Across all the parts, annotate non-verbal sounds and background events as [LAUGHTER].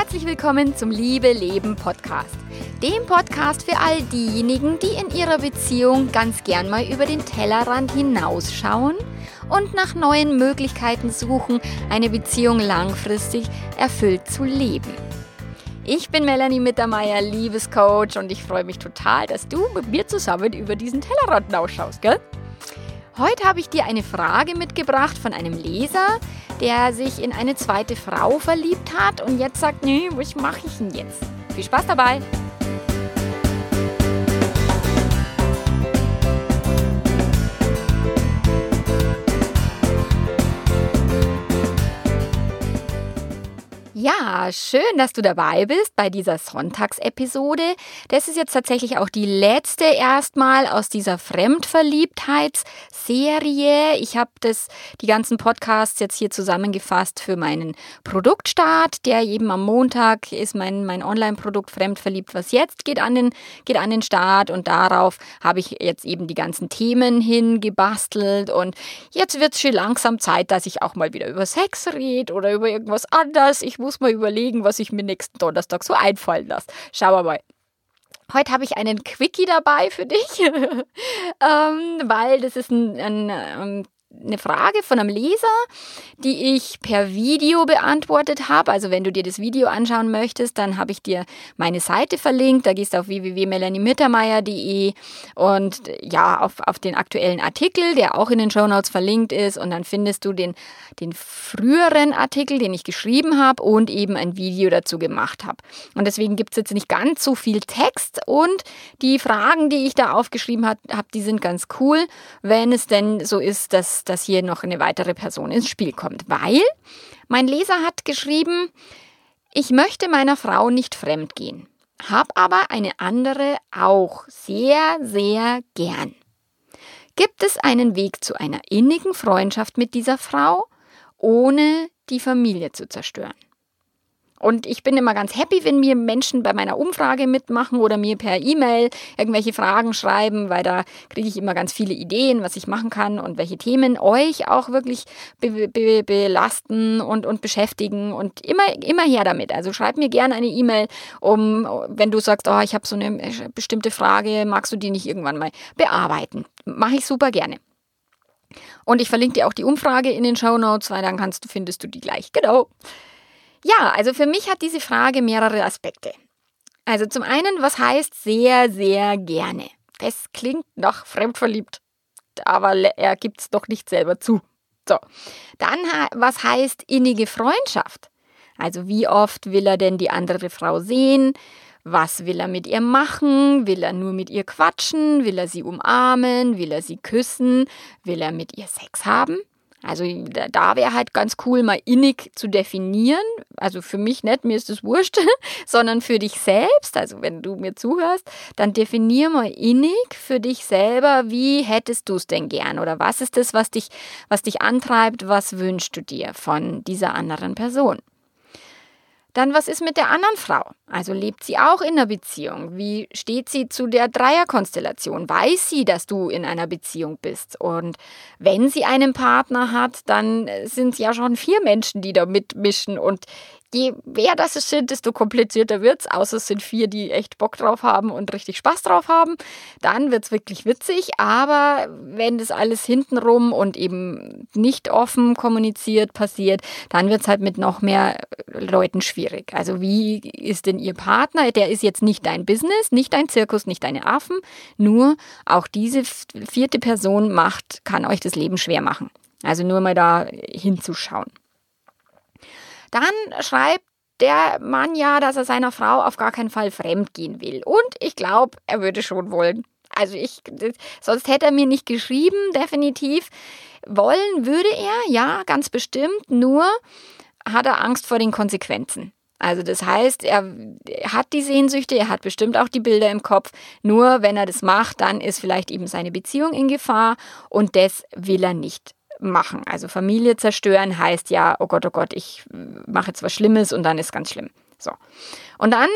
Herzlich willkommen zum Liebe Leben Podcast. Dem Podcast für all diejenigen, die in ihrer Beziehung ganz gern mal über den Tellerrand hinausschauen und nach neuen Möglichkeiten suchen, eine Beziehung langfristig erfüllt zu leben. Ich bin Melanie Mittermeier, Liebescoach und ich freue mich total, dass du mit mir zusammen über diesen Tellerrand hinausschaust, gell? Heute habe ich dir eine Frage mitgebracht von einem Leser, der sich in eine zweite Frau verliebt hat und jetzt sagt, nee, was mache ich denn jetzt? Viel Spaß dabei! Ja, schön, dass du dabei bist bei dieser Sonntagsepisode. Das ist jetzt tatsächlich auch die letzte erstmal aus dieser Fremdverliebtheitsserie. Ich habe das die ganzen Podcasts jetzt hier zusammengefasst für meinen Produktstart, der eben am Montag ist mein mein Online-Produkt Fremdverliebt was jetzt geht an den geht an den Start und darauf habe ich jetzt eben die ganzen Themen hingebastelt und jetzt wird es schon langsam Zeit, dass ich auch mal wieder über Sex rede oder über irgendwas anderes. Ich muss muss mal überlegen, was ich mir nächsten Donnerstag so einfallen lasse. Schauen wir mal. Heute habe ich einen Quickie dabei für dich, [LAUGHS] ähm, weil das ist ein, ein, ein ähm, eine Frage von einem Leser, die ich per Video beantwortet habe. Also wenn du dir das Video anschauen möchtest, dann habe ich dir meine Seite verlinkt. Da gehst du auf www.melaniemittermeier.de und ja, auf, auf den aktuellen Artikel, der auch in den Show Notes verlinkt ist. Und dann findest du den, den früheren Artikel, den ich geschrieben habe und eben ein Video dazu gemacht habe. Und deswegen gibt es jetzt nicht ganz so viel Text und die Fragen, die ich da aufgeschrieben habe, die sind ganz cool, wenn es denn so ist, dass dass, hier noch eine weitere Person ins Spiel kommt, weil mein Leser hat geschrieben, ich möchte meiner Frau nicht fremd gehen, hab aber eine andere auch sehr, sehr gern. Gibt es einen Weg zu einer innigen Freundschaft mit dieser Frau, ohne die Familie zu zerstören? Und ich bin immer ganz happy, wenn mir Menschen bei meiner Umfrage mitmachen oder mir per E-Mail irgendwelche Fragen schreiben, weil da kriege ich immer ganz viele Ideen, was ich machen kann und welche Themen euch auch wirklich be be belasten und, und beschäftigen und immer, immer her damit. Also schreib mir gerne eine E-Mail, um, wenn du sagst, oh, ich habe so eine bestimmte Frage, magst du die nicht irgendwann mal bearbeiten? Mache ich super gerne. Und ich verlinke dir auch die Umfrage in den Show Notes, weil dann kannst du, findest du die gleich. Genau. Ja, also für mich hat diese Frage mehrere Aspekte. Also zum einen, was heißt sehr, sehr gerne? Das klingt nach fremdverliebt, aber er gibt es doch nicht selber zu. So, dann, was heißt innige Freundschaft? Also wie oft will er denn die andere Frau sehen? Was will er mit ihr machen? Will er nur mit ihr quatschen? Will er sie umarmen? Will er sie küssen? Will er mit ihr Sex haben? Also da wäre halt ganz cool, mal innig zu definieren. Also für mich nicht, mir ist es wurscht, [LAUGHS] sondern für dich selbst. Also wenn du mir zuhörst, dann definier mal innig für dich selber, wie hättest du es denn gern oder was ist das, was dich, was dich antreibt, was wünschst du dir von dieser anderen Person. Dann, was ist mit der anderen Frau? Also lebt sie auch in einer Beziehung? Wie steht sie zu der Dreierkonstellation? Weiß sie, dass du in einer Beziehung bist? Und wenn sie einen Partner hat, dann sind es ja schon vier Menschen, die da mitmischen. Und je mehr das es sind, desto komplizierter wird es. Außer es sind vier, die echt Bock drauf haben und richtig Spaß drauf haben. Dann wird es wirklich witzig. Aber wenn das alles hintenrum und eben nicht offen kommuniziert passiert, dann wird es halt mit noch mehr Leuten schwierig. Also wie ist denn Ihr Partner? Der ist jetzt nicht dein Business, nicht dein Zirkus, nicht deine Affen. Nur auch diese vierte Person macht, kann euch das Leben schwer machen. Also nur mal da hinzuschauen. Dann schreibt der Mann ja, dass er seiner Frau auf gar keinen Fall fremd gehen will. Und ich glaube, er würde schon wollen. Also ich, sonst hätte er mir nicht geschrieben, definitiv. Wollen würde er, ja, ganz bestimmt, nur hat er Angst vor den Konsequenzen. Also das heißt, er hat die Sehnsüchte, er hat bestimmt auch die Bilder im Kopf. Nur wenn er das macht, dann ist vielleicht eben seine Beziehung in Gefahr und das will er nicht machen. Also Familie zerstören heißt ja, oh Gott, oh Gott, ich mache jetzt was Schlimmes und dann ist ganz schlimm. So. Und dann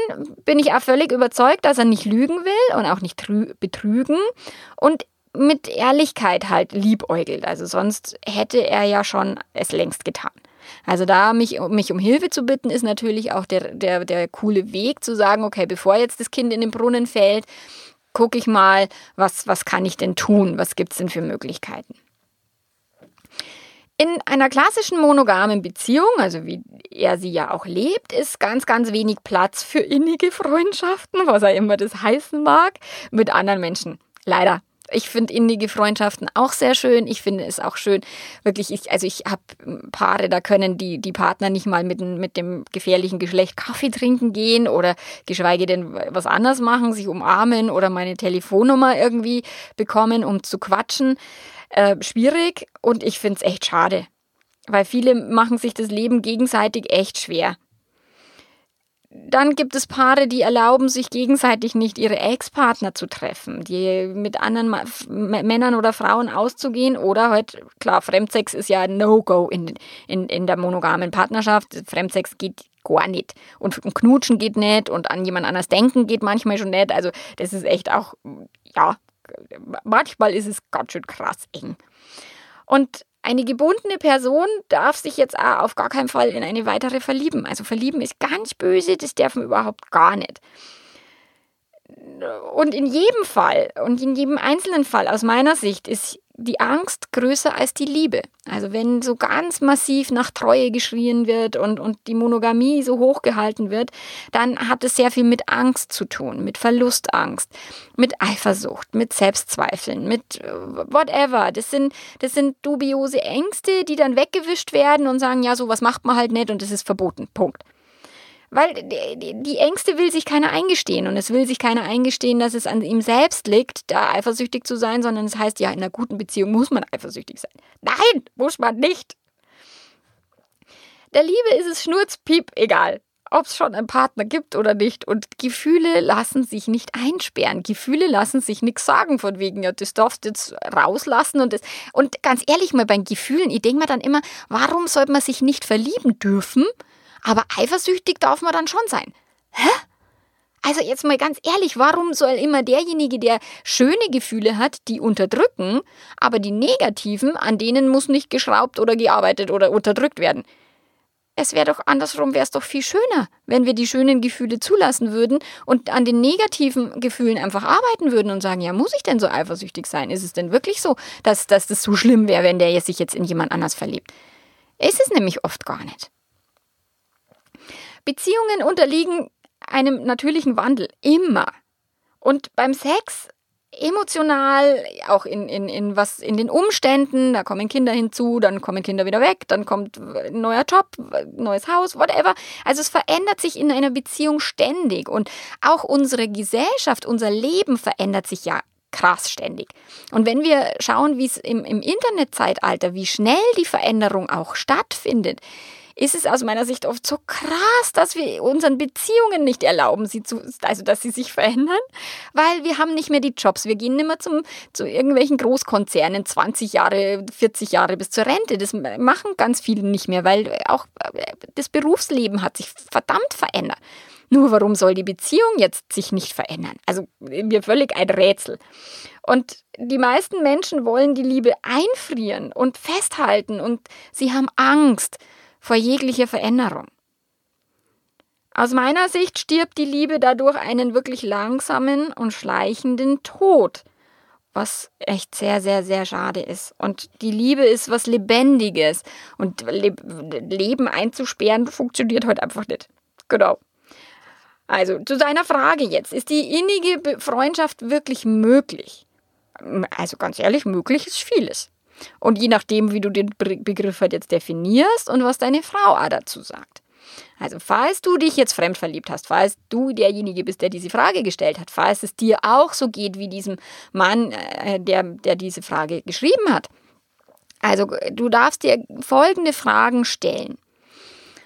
bin ich auch völlig überzeugt, dass er nicht lügen will und auch nicht betrügen und mit Ehrlichkeit halt liebäugelt. Also sonst hätte er ja schon es längst getan. Also da mich, mich um Hilfe zu bitten, ist natürlich auch der, der, der coole Weg zu sagen, okay, bevor jetzt das Kind in den Brunnen fällt, gucke ich mal, was, was kann ich denn tun? Was gibt es denn für Möglichkeiten? In einer klassischen monogamen Beziehung, also wie er sie ja auch lebt, ist ganz, ganz wenig Platz für innige Freundschaften, was er immer das heißen mag, mit anderen Menschen. Leider. Ich finde innige Freundschaften auch sehr schön. Ich finde es auch schön, wirklich, ich, also ich habe Paare, da können die, die Partner nicht mal mit, mit dem gefährlichen Geschlecht Kaffee trinken gehen oder geschweige denn was anderes machen, sich umarmen oder meine Telefonnummer irgendwie bekommen, um zu quatschen. Äh, schwierig und ich finde es echt schade, weil viele machen sich das Leben gegenseitig echt schwer. Dann gibt es Paare, die erlauben sich gegenseitig nicht, ihre Ex-Partner zu treffen, die mit anderen Männern oder Frauen auszugehen oder halt, klar, Fremdsex ist ja ein No-Go in, in, in der monogamen Partnerschaft. Fremdsex geht gar nicht. Und Knutschen geht nicht und an jemand anders denken geht manchmal schon nicht. Also das ist echt auch, ja, manchmal ist es ganz schön krass eng. Und eine gebundene Person darf sich jetzt auch auf gar keinen Fall in eine weitere verlieben. Also verlieben ist ganz böse, das darf man überhaupt gar nicht. Und in jedem Fall und in jedem einzelnen Fall aus meiner Sicht ist die Angst größer als die Liebe. Also wenn so ganz massiv nach Treue geschrien wird und, und die Monogamie so hochgehalten wird, dann hat es sehr viel mit Angst zu tun, mit Verlustangst, mit Eifersucht, mit Selbstzweifeln, mit äh, whatever. Das sind, das sind dubiose Ängste, die dann weggewischt werden und sagen, ja, sowas macht man halt nicht und es ist verboten. Punkt. Weil die Ängste will sich keiner eingestehen und es will sich keiner eingestehen, dass es an ihm selbst liegt, da eifersüchtig zu sein, sondern es heißt ja, in einer guten Beziehung muss man eifersüchtig sein. Nein, muss man nicht. Der Liebe ist es schnurzpiep egal, ob es schon einen Partner gibt oder nicht. Und Gefühle lassen sich nicht einsperren. Gefühle lassen sich nichts sagen von wegen, ja, das darfst du jetzt rauslassen und das. Und ganz ehrlich mal bei Gefühlen, ich denke mir dann immer, warum sollte man sich nicht verlieben dürfen? Aber eifersüchtig darf man dann schon sein. Hä? Also jetzt mal ganz ehrlich, warum soll immer derjenige, der schöne Gefühle hat, die unterdrücken, aber die negativen, an denen muss nicht geschraubt oder gearbeitet oder unterdrückt werden? Es wäre doch andersrum, wäre es doch viel schöner, wenn wir die schönen Gefühle zulassen würden und an den negativen Gefühlen einfach arbeiten würden und sagen, ja, muss ich denn so eifersüchtig sein? Ist es denn wirklich so, dass, dass das so schlimm wäre, wenn der sich jetzt in jemand anders verliebt? Ist es nämlich oft gar nicht. Beziehungen unterliegen einem natürlichen Wandel immer. Und beim Sex emotional, auch in, in, in was in den Umständen, da kommen Kinder hinzu, dann kommen Kinder wieder weg, dann kommt ein neuer Job, neues Haus, whatever. Also es verändert sich in einer Beziehung ständig und auch unsere Gesellschaft, unser Leben verändert sich ja krass ständig. Und wenn wir schauen, wie es im, im Internetzeitalter, wie schnell die Veränderung auch stattfindet, ist es aus meiner Sicht oft so krass, dass wir unseren Beziehungen nicht erlauben, sie zu, also dass sie sich verändern, weil wir haben nicht mehr die Jobs. Wir gehen nicht mehr zum, zu irgendwelchen Großkonzernen 20 Jahre, 40 Jahre bis zur Rente. Das machen ganz viele nicht mehr, weil auch äh, das Berufsleben hat sich verdammt verändert. Nur warum soll die Beziehung jetzt sich nicht verändern? Also mir völlig ein Rätsel. Und die meisten Menschen wollen die Liebe einfrieren und festhalten und sie haben Angst vor jeglicher Veränderung. Aus meiner Sicht stirbt die Liebe dadurch einen wirklich langsamen und schleichenden Tod, was echt sehr, sehr, sehr schade ist. Und die Liebe ist was Lebendiges und Le Leben einzusperren funktioniert heute einfach nicht. Genau. Also zu deiner Frage jetzt, ist die innige Freundschaft wirklich möglich? Also ganz ehrlich, möglich ist vieles. Und je nachdem, wie du den Begriff halt jetzt definierst und was deine Frau dazu sagt. Also falls du dich jetzt fremd verliebt hast, falls du derjenige bist, der diese Frage gestellt hat, falls es dir auch so geht wie diesem Mann, äh, der, der diese Frage geschrieben hat. Also du darfst dir folgende Fragen stellen.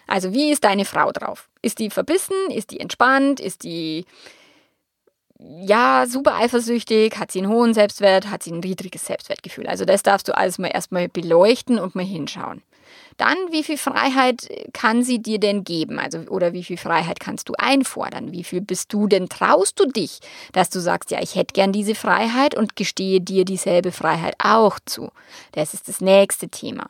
Also wie ist deine Frau drauf? Ist die verbissen? Ist die entspannt? Ist die ja, super eifersüchtig, hat sie einen hohen Selbstwert, hat sie ein niedriges Selbstwertgefühl. Also das darfst du alles mal erstmal beleuchten und mal hinschauen. Dann, wie viel Freiheit kann sie dir denn geben? Also, oder wie viel Freiheit kannst du einfordern? Wie viel bist du denn, traust du dich, dass du sagst, ja, ich hätte gern diese Freiheit und gestehe dir dieselbe Freiheit auch zu? Das ist das nächste Thema.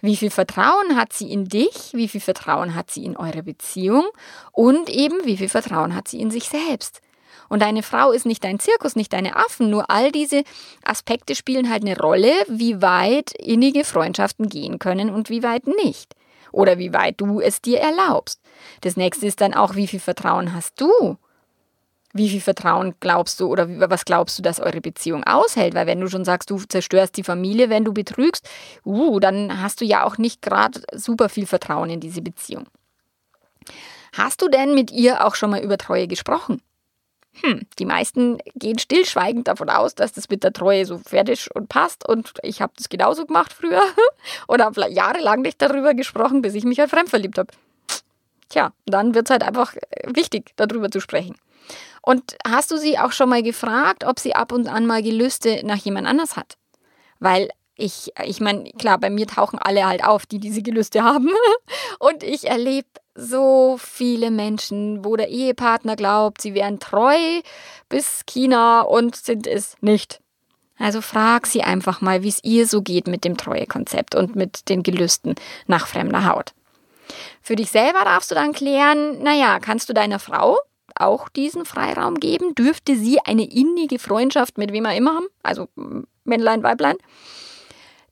Wie viel Vertrauen hat sie in dich? Wie viel Vertrauen hat sie in eure Beziehung? Und eben, wie viel Vertrauen hat sie in sich selbst? Und deine Frau ist nicht dein Zirkus, nicht deine Affen. Nur all diese Aspekte spielen halt eine Rolle, wie weit innige Freundschaften gehen können und wie weit nicht. Oder wie weit du es dir erlaubst. Das nächste ist dann auch, wie viel Vertrauen hast du? Wie viel Vertrauen glaubst du oder was glaubst du, dass eure Beziehung aushält? Weil wenn du schon sagst, du zerstörst die Familie, wenn du betrügst, uh, dann hast du ja auch nicht gerade super viel Vertrauen in diese Beziehung. Hast du denn mit ihr auch schon mal über Treue gesprochen? Hm, die meisten gehen stillschweigend davon aus, dass das mit der Treue so fertig und passt und ich habe das genauso gemacht früher [LAUGHS] oder habe jahrelang nicht darüber gesprochen, bis ich mich halt fremd verliebt habe. Tja, dann wird es halt einfach wichtig, darüber zu sprechen. Und hast du sie auch schon mal gefragt, ob sie ab und an mal Gelüste nach jemand anders hat? Weil ich, ich meine, klar, bei mir tauchen alle halt auf, die diese Gelüste haben. [LAUGHS] Und ich erlebe so viele Menschen, wo der Ehepartner glaubt, sie wären treu bis China und sind es nicht. Also frag sie einfach mal, wie es ihr so geht mit dem Treuekonzept und mit den Gelüsten nach fremder Haut. Für dich selber darfst du dann klären, naja, kannst du deiner Frau auch diesen Freiraum geben? Dürfte sie eine innige Freundschaft mit wem er immer haben? Also Männlein, Weiblein?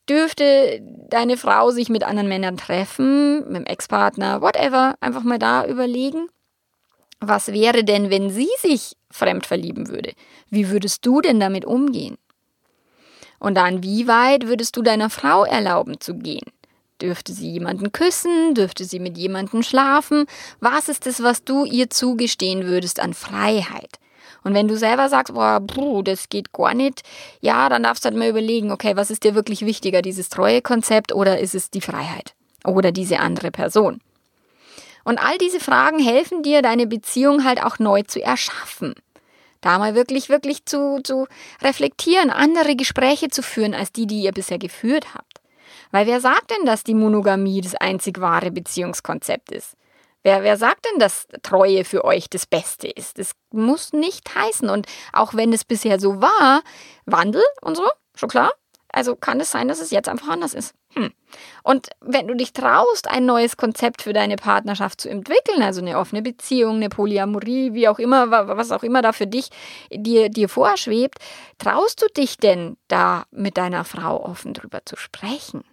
Dürfte deine Frau sich mit anderen Männern treffen, mit dem Ex-Partner, whatever, einfach mal da überlegen. Was wäre denn, wenn sie sich fremd verlieben würde? Wie würdest du denn damit umgehen? Und dann, wie weit würdest du deiner Frau erlauben zu gehen? Dürfte sie jemanden küssen? Dürfte sie mit jemandem schlafen? Was ist es, was du ihr zugestehen würdest an Freiheit? Und wenn du selber sagst, boah, bruh, das geht gar nicht, ja, dann darfst du halt mal überlegen, okay, was ist dir wirklich wichtiger, dieses treue Konzept oder ist es die Freiheit oder diese andere Person? Und all diese Fragen helfen dir, deine Beziehung halt auch neu zu erschaffen. Da mal wirklich, wirklich zu, zu reflektieren, andere Gespräche zu führen, als die, die ihr bisher geführt habt. Weil wer sagt denn, dass die Monogamie das einzig wahre Beziehungskonzept ist? Wer, wer sagt denn, dass Treue für euch das Beste ist? Das muss nicht heißen. Und auch wenn es bisher so war, Wandel und so, schon klar. Also kann es sein, dass es jetzt einfach anders ist. Hm. Und wenn du dich traust, ein neues Konzept für deine Partnerschaft zu entwickeln, also eine offene Beziehung, eine Polyamorie, wie auch immer, was auch immer da für dich dir, dir vorschwebt, traust du dich denn da mit deiner Frau offen drüber zu sprechen?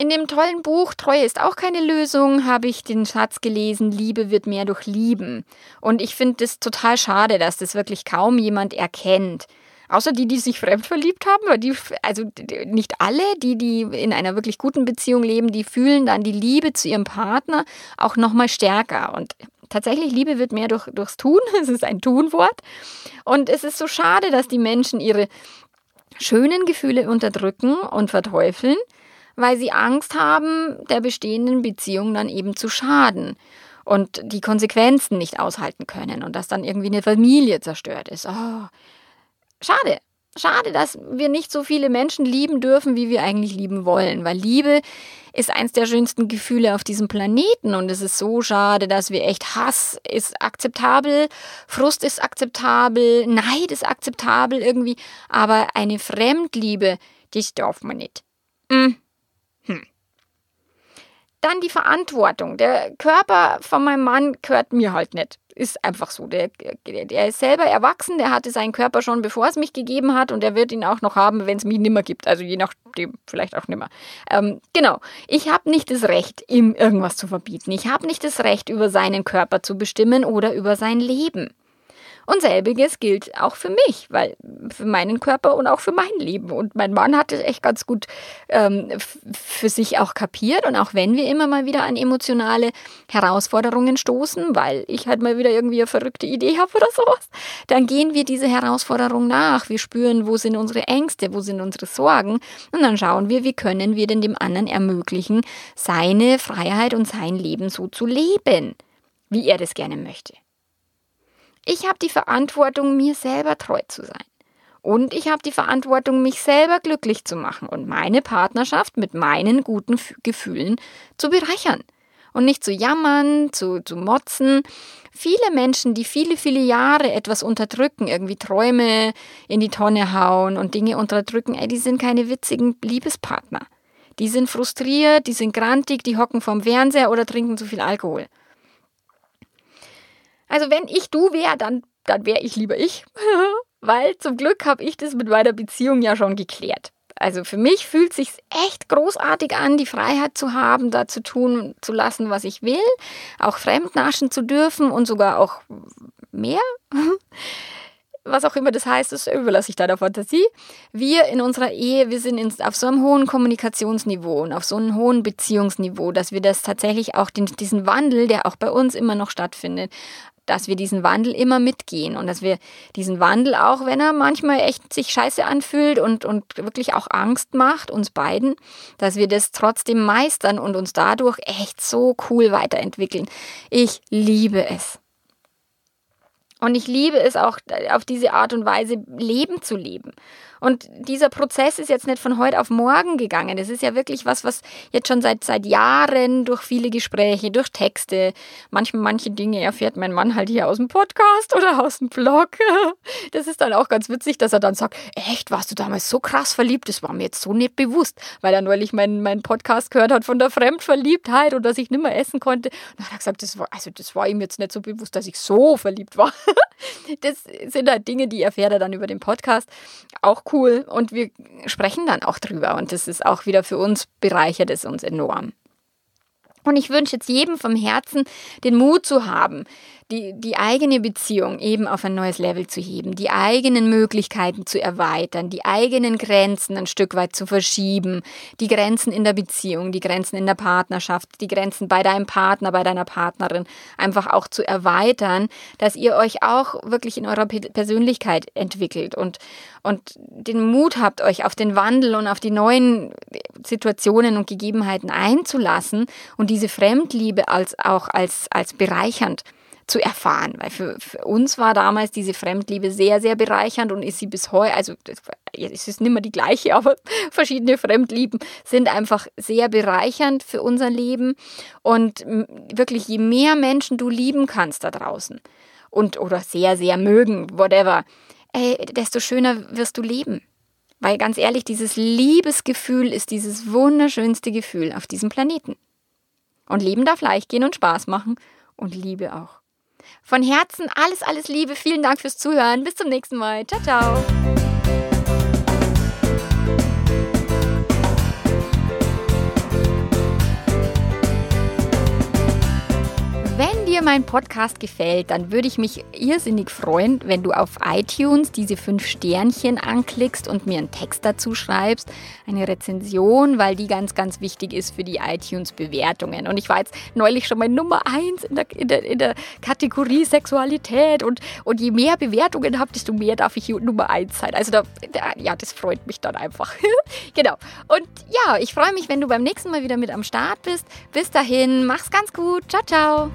In dem tollen Buch Treue ist auch keine Lösung habe ich den Satz gelesen, Liebe wird mehr durch Lieben. Und ich finde es total schade, dass das wirklich kaum jemand erkennt. Außer die, die sich fremd verliebt haben, weil die, also nicht alle, die, die in einer wirklich guten Beziehung leben, die fühlen dann die Liebe zu ihrem Partner auch nochmal stärker. Und tatsächlich, Liebe wird mehr durch, durchs Tun. [LAUGHS] Es ist ein Tunwort. Und es ist so schade, dass die Menschen ihre schönen Gefühle unterdrücken und verteufeln weil sie Angst haben, der bestehenden Beziehung dann eben zu schaden und die Konsequenzen nicht aushalten können und dass dann irgendwie eine Familie zerstört ist. Oh, schade. Schade, dass wir nicht so viele Menschen lieben dürfen, wie wir eigentlich lieben wollen, weil Liebe ist eins der schönsten Gefühle auf diesem Planeten und es ist so schade, dass wir echt Hass ist akzeptabel, Frust ist akzeptabel, Neid ist akzeptabel irgendwie, aber eine Fremdliebe, die darf man nicht. Mm. Hm. Dann die Verantwortung. Der Körper von meinem Mann gehört mir halt nicht. Ist einfach so. Der, der ist selber erwachsen, der hatte seinen Körper schon, bevor es mich gegeben hat und er wird ihn auch noch haben, wenn es mich nimmer gibt. Also je nachdem, vielleicht auch nimmer. Ähm, genau. Ich habe nicht das Recht, ihm irgendwas zu verbieten. Ich habe nicht das Recht, über seinen Körper zu bestimmen oder über sein Leben. Und selbiges gilt auch für mich, weil für meinen Körper und auch für mein Leben. Und mein Mann hat es echt ganz gut ähm, für sich auch kapiert. Und auch wenn wir immer mal wieder an emotionale Herausforderungen stoßen, weil ich halt mal wieder irgendwie eine verrückte Idee habe oder sowas, dann gehen wir diese Herausforderung nach. Wir spüren, wo sind unsere Ängste, wo sind unsere Sorgen. Und dann schauen wir, wie können wir denn dem anderen ermöglichen, seine Freiheit und sein Leben so zu leben, wie er das gerne möchte. Ich habe die Verantwortung, mir selber treu zu sein. Und ich habe die Verantwortung, mich selber glücklich zu machen und meine Partnerschaft mit meinen guten Gefühlen zu bereichern. Und nicht zu jammern, zu, zu motzen. Viele Menschen, die viele, viele Jahre etwas unterdrücken, irgendwie Träume in die Tonne hauen und Dinge unterdrücken, ey, die sind keine witzigen Liebespartner. Die sind frustriert, die sind grantig, die hocken vorm Fernseher oder trinken zu viel Alkohol. Also wenn ich du wäre, dann, dann wäre ich lieber ich, [LAUGHS] weil zum Glück habe ich das mit meiner Beziehung ja schon geklärt. Also für mich fühlt sich echt großartig an, die Freiheit zu haben, da zu tun zu lassen, was ich will, auch fremdnaschen zu dürfen und sogar auch mehr. [LAUGHS] was auch immer das heißt, das überlasse ich deiner Fantasie. Wir in unserer Ehe, wir sind in, auf so einem hohen Kommunikationsniveau und auf so einem hohen Beziehungsniveau, dass wir das tatsächlich auch den, diesen Wandel, der auch bei uns immer noch stattfindet, dass wir diesen Wandel immer mitgehen und dass wir diesen Wandel auch, wenn er manchmal echt sich scheiße anfühlt und, und wirklich auch Angst macht, uns beiden, dass wir das trotzdem meistern und uns dadurch echt so cool weiterentwickeln. Ich liebe es. Und ich liebe es auch, auf diese Art und Weise Leben zu leben. Und dieser Prozess ist jetzt nicht von heute auf morgen gegangen. Das ist ja wirklich was, was jetzt schon seit, seit Jahren durch viele Gespräche, durch Texte, manchmal manche Dinge erfährt mein Mann halt hier aus dem Podcast oder aus dem Blog. [LAUGHS] Das ist dann auch ganz witzig, dass er dann sagt, echt, warst du damals so krass verliebt? Das war mir jetzt so nicht bewusst, weil er neulich meinen, meinen Podcast gehört hat von der Fremdverliebtheit und dass ich nicht mehr essen konnte. Und dann hat er gesagt, das war, also das war ihm jetzt nicht so bewusst, dass ich so verliebt war. [LAUGHS] Das sind halt Dinge, die erfährt er dann über den Podcast. Auch cool. Und wir sprechen dann auch drüber. Und das ist auch wieder für uns bereichert es uns enorm. Und ich wünsche jetzt jedem vom Herzen, den Mut zu haben, die, die eigene Beziehung eben auf ein neues Level zu heben, die eigenen Möglichkeiten zu erweitern, die eigenen Grenzen ein Stück weit zu verschieben, die Grenzen in der Beziehung, die Grenzen in der Partnerschaft, die Grenzen bei deinem Partner, bei deiner Partnerin einfach auch zu erweitern, dass ihr euch auch wirklich in eurer Persönlichkeit entwickelt und, und den Mut habt, euch auf den Wandel und auf die neuen Situationen und Gegebenheiten einzulassen und diese Fremdliebe als auch als, als bereichernd zu erfahren. Weil für, für, uns war damals diese Fremdliebe sehr, sehr bereichernd und ist sie bis heute, also es ist nicht mehr die gleiche, [LAUGHS] aber verschiedene Fremdlieben sind einfach sehr bereichernd für unser Leben. Und wirklich, je mehr Menschen du lieben kannst da draußen und oder sehr, sehr mögen, whatever, ey, desto schöner wirst du leben. Weil ganz ehrlich, dieses Liebesgefühl ist dieses wunderschönste Gefühl auf diesem Planeten. Und Leben darf leicht gehen und Spaß machen und Liebe auch. Von Herzen alles, alles Liebe. Vielen Dank fürs Zuhören. Bis zum nächsten Mal. Ciao, ciao. Dir mein Podcast gefällt, dann würde ich mich irrsinnig freuen, wenn du auf iTunes diese fünf Sternchen anklickst und mir einen Text dazu schreibst, eine Rezension, weil die ganz, ganz wichtig ist für die iTunes-Bewertungen. Und ich war jetzt neulich schon mal Nummer eins in der, in der, in der Kategorie Sexualität und, und je mehr Bewertungen habt, desto mehr darf ich Nummer eins sein. Also da, da, ja, das freut mich dann einfach. [LAUGHS] genau. Und ja, ich freue mich, wenn du beim nächsten Mal wieder mit am Start bist. Bis dahin, mach's ganz gut. Ciao, ciao.